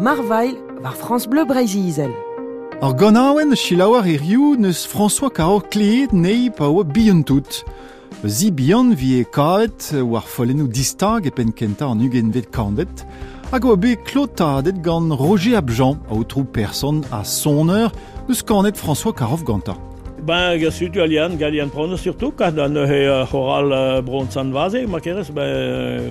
Marweil war France Bleu Breisisel. Ar ganawen chilawar e rioù neus François Kao kleet nei pa oa bientout. Zi bihan vi e kaet war follennou distag e pen kenta an ugen vet kandet, hag oa be klotadet gant Roger Abjan, a outrou person a heure eus kanet François Karov ganta. Ben, gesut galian, galian prona, surtout, kad an eo euh, c'horal en euh, vase. ma keres, ben... Euh,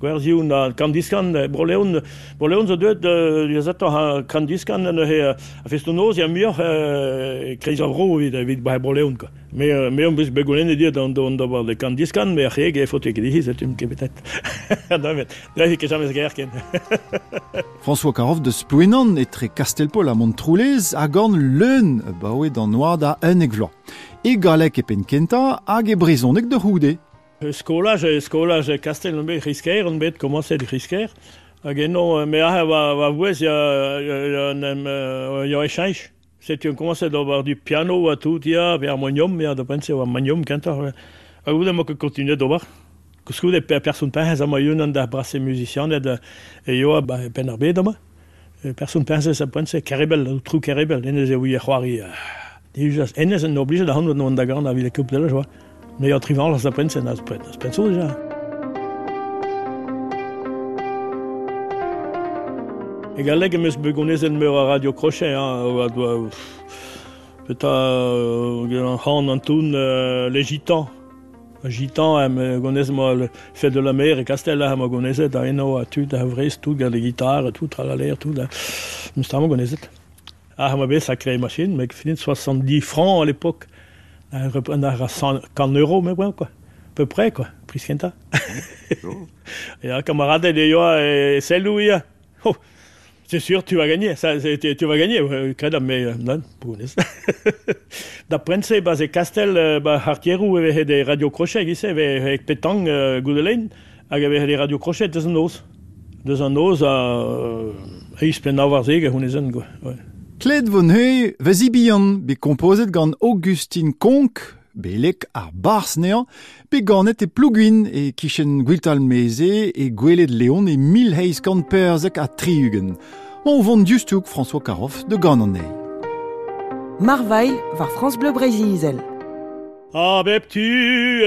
Gwerziun eh, eh, eh, a kandiskan, broleun, broleun zo deud, ya zet ha kandiskan an eo a festo noz ya miur kreizav roo vid, vid bai broleun ka. Me eo euh, mbis begunen e diet an do an dobar de kandiskan, me a chieg eo fote kedi hizet un kebetet. Da vet, da vet, da vet, François Karov de Spuenon et tre Castelpol a Montroulez a gorn leun e baoe d'an oa da un eglo. E galek e penkenta hag e brezonek de houdet. Euh, skolage, skolage kastel nun be risker un bet comment risquer. risker. A geno me a va va vous ya ya nem yo échange. C'est un comment c'est d'avoir du piano à tout y ya be harmonium a de pense au harmonium canta. A euh, vous de mo que continuer d'avoir. Que ce que des personnes pensent hein, à moi une d'embrasser musicien et yo ba penarbe de moi. Personne pense hein, ça pense c'est caribel le trou caribel les yeux oui croire. Et je n'ai pas obligé de rendre dans le monde d'agrand avec les coupes de joie. Men jag trivdes på insidan pas har mest med Radio Crochet, ja, hein, radio euh, euh, les gitans. Les gitans, ils hein, me fait de la mer et Castel, tout, tout, les guitares, tout, tout, ils me Ah, ils sacré machine, mais qui 70 francs à l'époque un repreneur à 100 euros, mais bon quoi. À peu près, quoi. Prisquenta. et un camarade, de dit, euh, c'est lui, hein. oh, c'est sûr, tu vas gagner. Ça, tu, vas gagner, euh, mais euh, non, pour D'après, bah, c'est bah, Castel, il y avait des radiocrochets, qui sait avec Pétang, ah, il y avait des radiocrochets, des os. un os, euh, ils se plaignent d'avoir zégué, on les quoi. Kled von heu, vezi bihan, be kompozet gant Augustin Konk, be lek ar bars be gantet e plouguin e kichen gwiltal meze, e gwelet leon e mil heiz gant perzek a triugen. On vond diustouk François Karoff de gant an ei. Marvail var France Bleu Breizh izel. A bep tu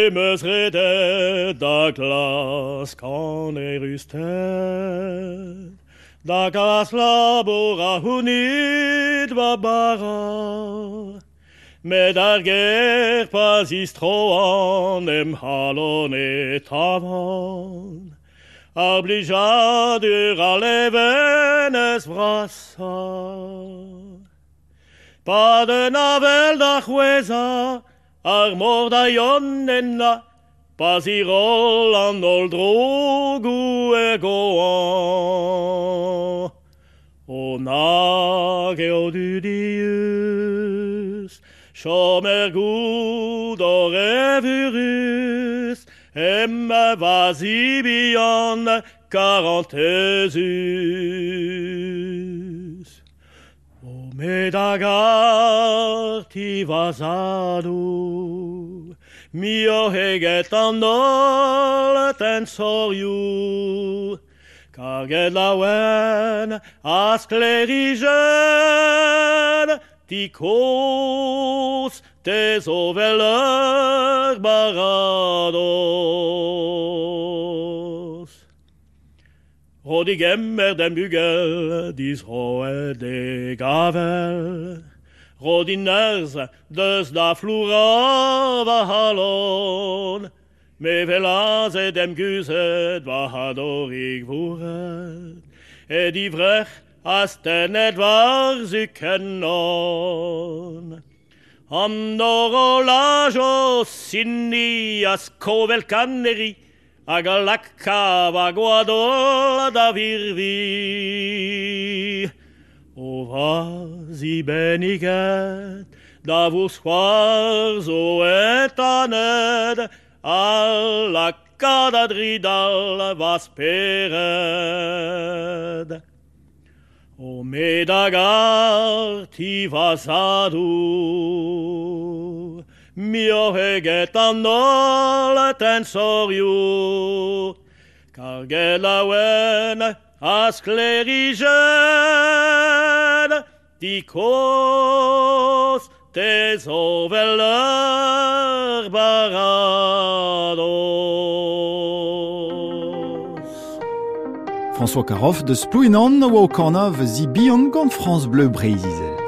e meus redet da glas kan e rustet. da kalas labor a hunit va bara. Me ar ger pas istro-an em halon et avan. Ar ur a leven es Pa de navel da chweza ar mor da yon en la. Pasi Rolandol droguegoa, onageo du dius, shomer gudor evurus, emma o carentesus. Omedagar tivasado, mi a hegetan dolten zorju. Kaget lauen asklerigen tikos te zoveler barados. Rodigem er den bugel, dis hoe de gavel, Rodin deus da flura va halon, me velaz e dem guzet va hadorig e divrech as ten et var Am lajo sinni as kovel kanneri, hag a lakka va da virvi. vazi beniket, da vos c'hoar zo et la al akad adridal vas pered. O medagar ti vas a mi o heget anol ten soriu, Kargela wen asclerigel, dicos tes oveler François Caroff de Spluinon, Wokonov Zibion, comme France Bleu Brésil.